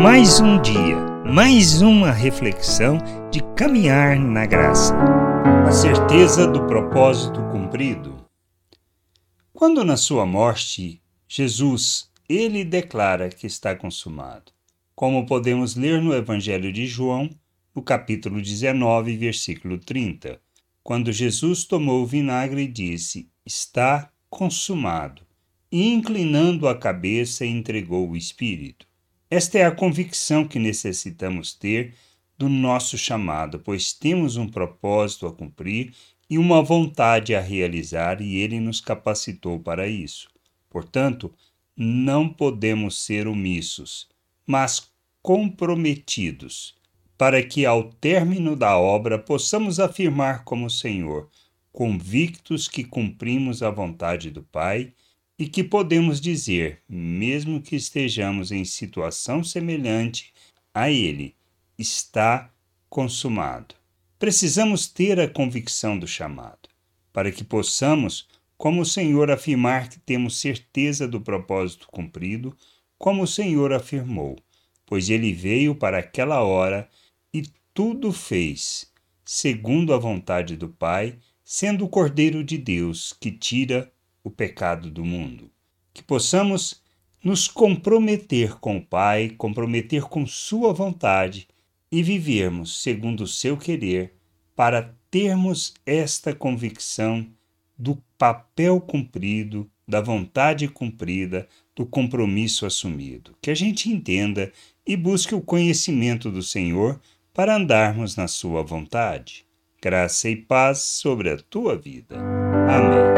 Mais um dia, mais uma reflexão de caminhar na graça. A certeza do propósito cumprido. Quando na sua morte, Jesus, ele declara que está consumado. Como podemos ler no Evangelho de João, no capítulo 19, versículo 30, quando Jesus tomou o vinagre e disse: Está consumado, e inclinando a cabeça entregou o Espírito. Esta é a convicção que necessitamos ter do nosso chamado, pois temos um propósito a cumprir e uma vontade a realizar, e Ele nos capacitou para isso. Portanto, não podemos ser omissos, mas comprometidos, para que ao término da obra possamos afirmar como Senhor, convictos que cumprimos a vontade do Pai e que podemos dizer, mesmo que estejamos em situação semelhante a ele, está consumado. Precisamos ter a convicção do chamado, para que possamos, como o Senhor, afirmar que temos certeza do propósito cumprido, como o Senhor afirmou, pois ele veio para aquela hora e tudo fez, segundo a vontade do Pai, sendo o Cordeiro de Deus que tira o pecado do mundo. Que possamos nos comprometer com o Pai, comprometer com Sua vontade e vivermos segundo o seu querer para termos esta convicção do papel cumprido, da vontade cumprida, do compromisso assumido. Que a gente entenda e busque o conhecimento do Senhor para andarmos na Sua vontade. Graça e paz sobre a tua vida. Amém.